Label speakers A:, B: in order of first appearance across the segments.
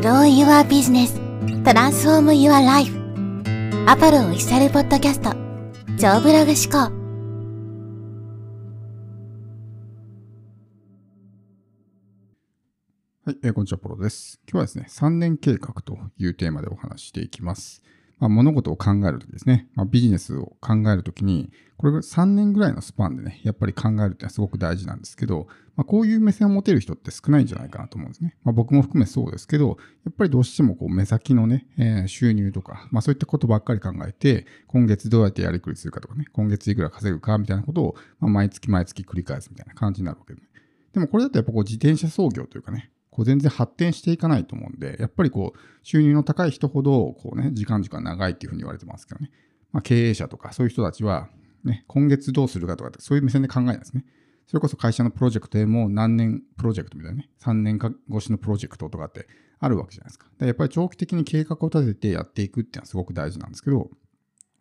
A: Grow Your Business Transform Your Life アパロオフィシャルポッドキャスト超ブログ思考
B: はい、えーこんにちは、ポロです。今日はですね、3年計画というテーマでお話していきます。まあ、物事を考えるときですね、まあ、ビジネスを考えるときに、これが3年ぐらいのスパンでね、やっぱり考えるっていうのはすごく大事なんですけど、まあ、こういう目線を持てる人って少ないんじゃないかなと思うんですね。まあ、僕も含めそうですけど、やっぱりどうしてもこう目先のね、えー収入とか、まあ、そういったことばっかり考えて、今月どうやってやりくりするかとかね、今月いくら稼ぐかみたいなことを、まあ、毎月毎月繰り返すみたいな感じになるわけで、ね、でもこれだとやっぱこう自転車操業というかね、こう全然発展していかないと思うんで、やっぱりこう収入の高い人ほどこうね、時間時間長いっていうふうに言われてますけどね。まあ、経営者とかそういう人たちは、ね、今月どうするかとかってそういう目線で考えないですね。それこそ会社のプロジェクトでも何年プロジェクトみたいなね、3年越しのプロジェクトとかってあるわけじゃないですか。でやっぱり長期的に計画を立ててやっていくっていうのはすごく大事なんですけど、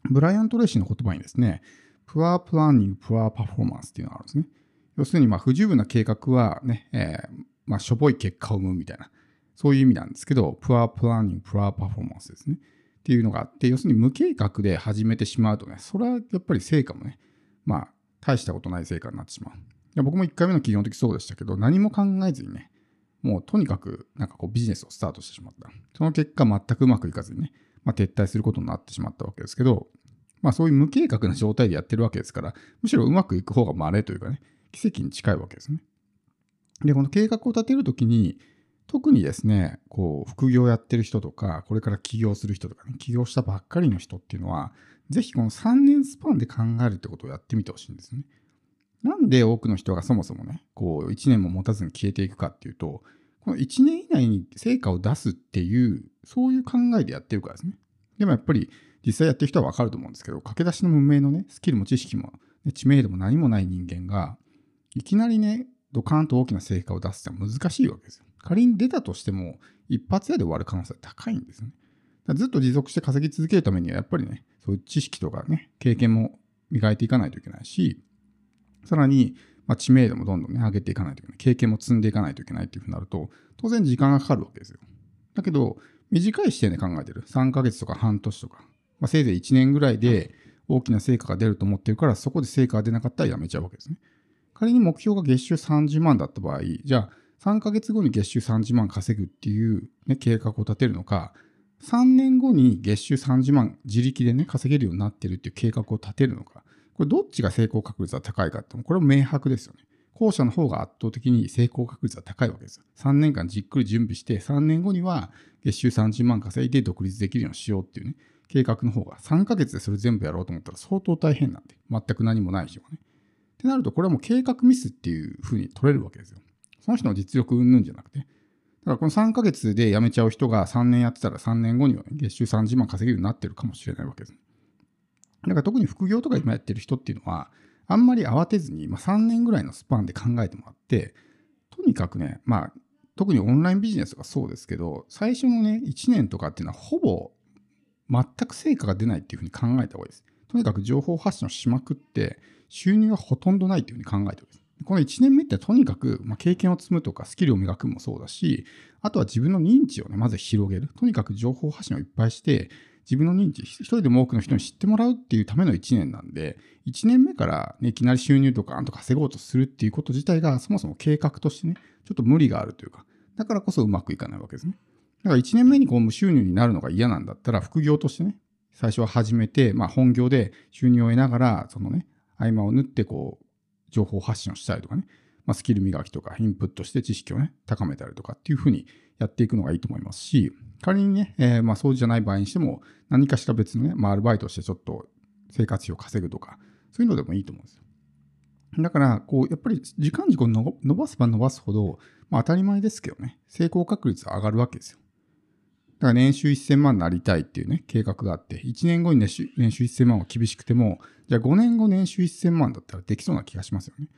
B: ブライアント・レイシーの言葉にですね、Poor Planning, Poor Performance っていうのがあるんですね。要するに、まあ、不十分な計画はね、えーまあ、しょぼい結果を生むみたいな、そういう意味なんですけど、Poor Planning, Poor Performance ですね。っていうのがあって、要するに無計画で始めてしまうとね、それはやっぱり成果もね、まあ、大したことない成果になってしまう。いや僕も1回目の企業の時そうでしたけど、何も考えずにね、もうとにかくなんかこうビジネスをスタートしてしまった。その結果全くうまくいかずにね、まあ、撤退することになってしまったわけですけど、まあそういう無計画な状態でやってるわけですから、むしろうまくいく方が稀というかね、奇跡に近いわけですね。で、この計画を立てるときに、特にですね、こう、副業やってる人とか、これから起業する人とかね、起業したばっかりの人っていうのは、ぜひこの3年スパンで考えるってことをやってみてほしいんですね。なんで多くの人がそもそもね、こう、1年も持たずに消えていくかっていうと、この1年以内に成果を出すっていう、そういう考えでやってるからですね。でもやっぱり、実際やってる人はわかると思うんですけど、駆け出しの無名のね、スキルも知識も、ね知名度も何もない人間が、いきなりね、ドカーンと大きな成果を出すってのは難しいわけですよ。仮に出たとしても、一発屋で終わる可能性は高いんですよね。ずっと持続して稼ぎ続けるためには、やっぱりね、そういう知識とかね、経験も磨いていかないといけないし、さらに、まあ、知名度もどんどんね、上げていかないといけない。経験も積んでいかないといけないっていうふうになると、当然時間がかかるわけですよ。だけど、短い視点で考えてる。3ヶ月とか半年とか、まあ、せいぜい1年ぐらいで大きな成果が出ると思ってるから、そこで成果が出なかったらやめちゃうわけですね。仮に目標が月収30万だった場合、じゃあ3ヶ月後に月収30万稼ぐっていう、ね、計画を立てるのか、3年後に月収30万自力でね、稼げるようになってるっていう計画を立てるのか、これどっちが成功確率が高いかって、これも明白ですよね。後者の方が圧倒的に成功確率が高いわけですよ。3年間じっくり準備して、3年後には月収30万稼いで独立できるようにしようっていうね、計画の方が3ヶ月でそれ全部やろうと思ったら相当大変なんで、全く何もない人がね。ってなると、これはもう計画ミスっていう風に取れるわけですよ。その人の実力云々じゃなくて。だからこの3ヶ月で辞めちゃう人が3年やってたら3年後には月収30万稼げるようになってるかもしれないわけです。だから特に副業とか今やってる人っていうのは、あんまり慌てずに、まあ、3年ぐらいのスパンで考えてもらって、とにかくね、まあ、特にオンラインビジネスがそうですけど、最初のね、1年とかっていうのはほぼ全く成果が出ないっていうふうに考えた方がいいです。とにかく情報発信をしまくって、収入はほとんどないっていうふうに考えております。この1年目ってとにかく、まあ、経験を積むとかスキルを磨くもそうだし、あとは自分の認知をね、まず広げる。とにかく情報発信をいっぱいして、自分の認知、一人でも多くの人に知ってもらうっていうための1年なんで、1年目から、ね、いきなり収入とかあんと稼ごうとするっていうこと自体が、そもそも計画としてね、ちょっと無理があるというか、だからこそうまくいかないわけですね。だから1年目にこう無収入になるのが嫌なんだったら、副業としてね、最初は始めて、まあ、本業で収入を得ながら、そのね、合間を縫ってこう、情報発信をしたりとかね、まあ、スキル磨きとかインプットして知識をね、高めたりとかっていうふうにやっていくのがいいと思いますし、仮にね、えーまあそうじゃない場合にしても、何かしら別のね、まあアルバイトしてちょっと生活費を稼ぐとか、そういうのでもいいと思うんですよ。だから、こう、やっぱり時間軸を伸ばせば伸ばすほど、まあ当たり前ですけどね、成功確率は上がるわけですよ。だから年収1000万になりたいっていうね、計画があって、1年後に年収年収1000万は厳しくても、じゃあ5年後年収1000万だったらできそうな気がしますよね。だか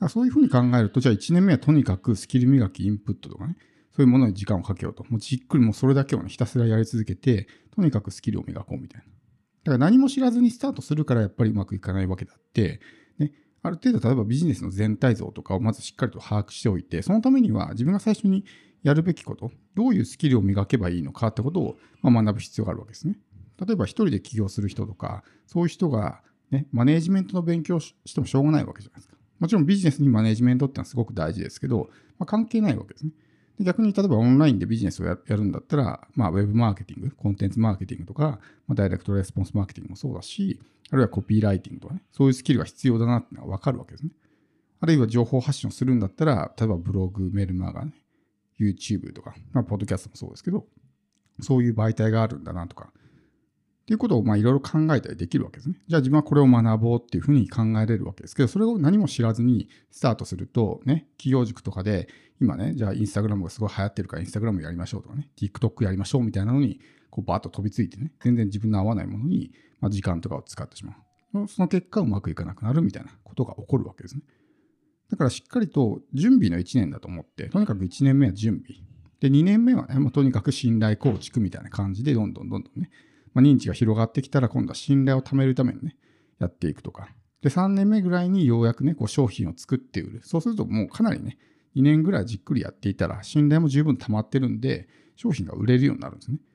B: らそういうふうに考えると、じゃあ1年目はとにかくスキル磨き、インプットとかね、そういうものに時間をかけようと。もうじっくりもうそれだけをね、ひたすらやり続けて、とにかくスキルを磨こうみたいな。だから何も知らずにスタートするからやっぱりうまくいかないわけであって、ね、ある程度例えばビジネスの全体像とかをまずしっかりと把握しておいて、そのためには自分が最初にやるべきこと、どういうスキルを磨けばいいのかってことを、まあ、学ぶ必要があるわけですね。例えば一人で起業する人とか、そういう人が、ね、マネージメントの勉強をしてもしょうがないわけじゃないですか。もちろんビジネスにマネージメントってのはすごく大事ですけど、まあ、関係ないわけですね。で逆に例えばオンラインでビジネスをやるんだったら、まあ、ウェブマーケティング、コンテンツマーケティングとか、まあ、ダイレクトレスポンスマーケティングもそうだし、あるいはコピーライティングとかね、そういうスキルが必要だなってのが分かるわけですね。あるいは情報発信をするんだったら、例えばブログ、メルマガね、YouTube とか、まあ、ポッドキャストもそうですけど、そういう媒体があるんだなとか、っていうことをまあいろいろ考えたりできるわけですね。じゃあ自分はこれを学ぼうっていうふうに考えれるわけですけど、それを何も知らずにスタートすると、ね、企業塾とかで、今ね、じゃあインスタグラムがすごい流行ってるからインスタグラムやりましょうとかね、TikTok やりましょうみたいなのに、こうバーッと飛びついてね、全然自分の合わないものに、ま、時間とかを使ってしまう。その結果うまくいかなくなるみたいなことが起こるわけですね。だからしっかりと準備の1年だと思って、とにかく1年目は準備。で、2年目はね、まあ、とにかく信頼構築みたいな感じで、どんどんどんどんね、まあ、認知が広がってきたら今度は信頼を貯めるためにね、やっていくとか。で、3年目ぐらいにようやくね、こう商品を作って売る。そうするともうかなりね、2年ぐらいじっくりやっていたら、信頼も十分溜まってるんで、商品が売れるようになるんですね。だか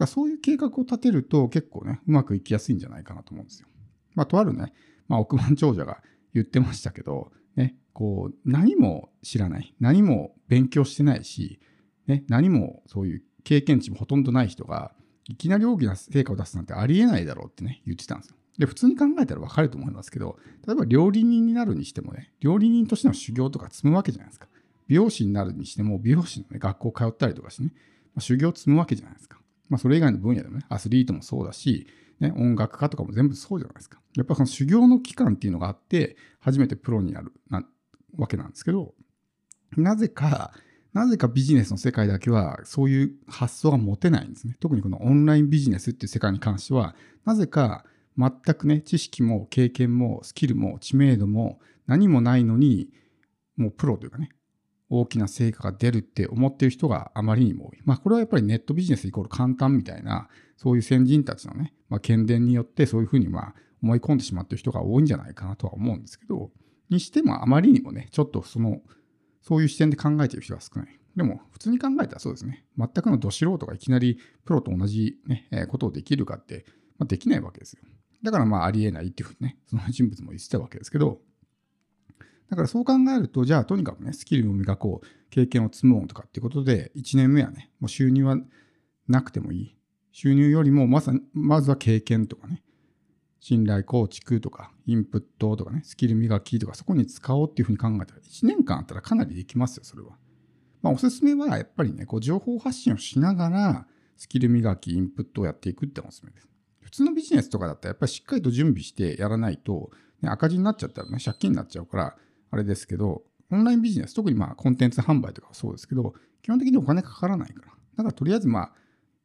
B: らそういう計画を立てると結構ね、うまくいきやすいんじゃないかなと思うんですよ。まあ、とあるね、まあ、億万長者が言ってましたけど、こう、何も知らない、何も勉強してないし、ね、何もそういう経験値もほとんどない人が、いきなり大きな成果を出すなんてありえないだろうってね、言ってたんですよ。で、普通に考えたらわかると思いますけど、例えば料理人になるにしてもね、料理人としての修行とか積むわけじゃないですか。美容師になるにしても、美容師の、ね、学校通ったりとかしてね、まあ、修行積むわけじゃないですか。まあ、それ以外の分野でもね、アスリートもそうだし、ね、音楽家とかも全部そうじゃないですか。やっぱその修行の期間っていうのがあって、初めてプロになるなわけなんですけど、なぜか、なぜかビジネスの世界だけはそういう発想が持てないんですね。特にこのオンラインビジネスっていう世界に関しては、なぜか全くね、知識も経験もスキルも知名度も何もないのに、もうプロというかね、大きな成果が出るって思ってる人があまりにも多い。まあこれはやっぱりネットビジネスイコール簡単みたいな、そういう先人たちのね、まあ、伝によってそういうふうにまあ思い込んでしまってる人が多いんじゃないかなとは思うんですけど、にしてもあまりにもね、ちょっとそのそういう視点で考えてる人が少ない。でも、普通に考えたらそうですね。全くのど素人がいきなりプロと同じ、ね、え、ことをできるかって、まあ、できないわけですよ。だからまあありえないっていうふうにね、その人物も言ってたわけですけど、だからそう考えると、じゃあとにかくね、スキルを磨こう、経験を積もうとかっていうことで、1年目はね、もう収入はなくてもいい。収入よりもまさまずは経験とかね、信頼構築とか、インプットとかね、スキル磨きとか、そこに使おうっていうふうに考えたら、1年間あったらかなりできますよ、それは。まあ、おすすめはやっぱりね、こう情報発信をしながら、スキル磨き、インプットをやっていくっておすすめです。普通のビジネスとかだったら、やっぱりしっかりと準備してやらないと、ね、赤字になっちゃったらね、借金になっちゃうから、あれですけど、オンラインビジネス、特にまあコンテンツ販売とかはそうですけど、基本的にお金かからないから。だからとりあえずまあ、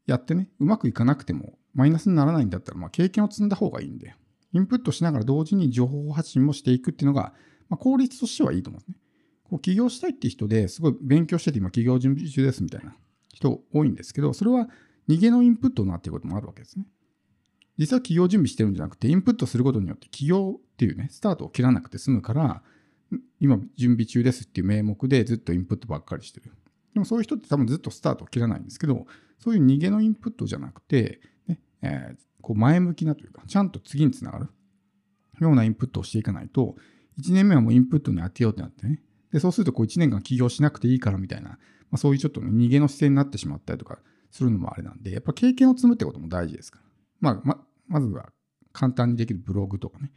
B: やってね、うまくいかなくても、マイナスにならないんだったら、まあ経験を積んだ方がいいんで、インプットしながら同時に情報発信もしていくっていうのが、まあ、効率としてはいいと思うんですね。こう起業したいって人ですごい勉強してて今起業準備中ですみたいな人多いんですけど、それは逃げのインプットになっていることもあるわけですね。実は起業準備してるんじゃなくて、インプットすることによって起業っていうね、スタートを切らなくて済むから、今準備中ですっていう名目でずっとインプットばっかりしてる。でもそういう人って多分ずっとスタートを切らないんですけど、そういう逃げのインプットじゃなくて、えー、こう前向きなというか、ちゃんと次につながるようなインプットをしていかないと、1年目はもうインプットに当てようってなってね。で、そうするとこう1年間起業しなくていいからみたいな、まあ、そういうちょっと、ね、逃げの姿勢になってしまったりとかするのもあれなんで、やっぱ経験を積むってことも大事ですから。まあ、ま、まずは簡単にできるブログとかね、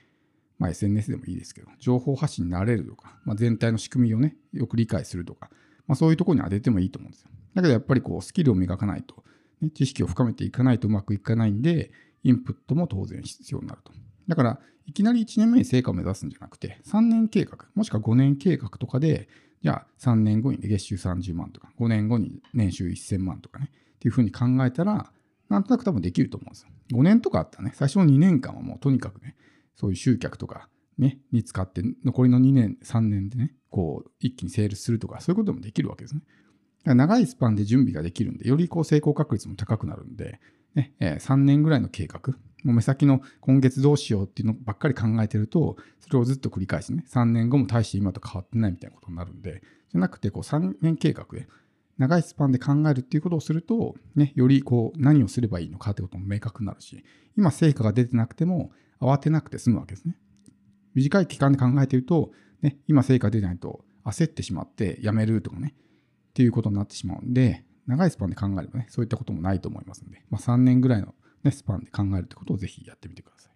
B: まあ、SNS でもいいですけど、情報発信になれるとか、まあ、全体の仕組みをね、よく理解するとか、まあ、そういうところに当ててもいいと思うんですよ。だけどやっぱりこうスキルを磨かないと、ね、知識を深めていかないとうまくいかないんで、インプットも当然必要になると。だから、いきなり1年目に成果を目指すんじゃなくて、3年計画、もしくは5年計画とかで、じゃあ3年後に月収30万とか、5年後に年収1000万とかね、っていうふうに考えたら、なんとなく多分できると思うんですよ。5年とかあったらね、最初の2年間はもうとにかくね、そういう集客とかね、に使って、残りの2年、3年でね、こう、一気にセールするとか、そういうこともできるわけですね。長いスパンで準備ができるんで、よりこう成功確率も高くなるんで、ねえー、3年ぐらいの計画、もう目先の今月どうしようっていうのばっかり考えてると、それをずっと繰り返しね、3年後も大して今と変わってないみたいなことになるんで、じゃなくて、こう3年計画で、長いスパンで考えるっていうことをすると、ね、よりこう何をすればいいのかってことも明確になるし、今成果が出てなくても慌てなくて済むわけですね。短い期間で考えてると、ね、今成果出ないと焦ってしまってやめるとかね、ていうことになってしまうんで、長いスパンで考えればね、そういったこともないと思いますので、まあ、3年ぐらいの、ね、スパンで考えるってことをぜひやってみてください。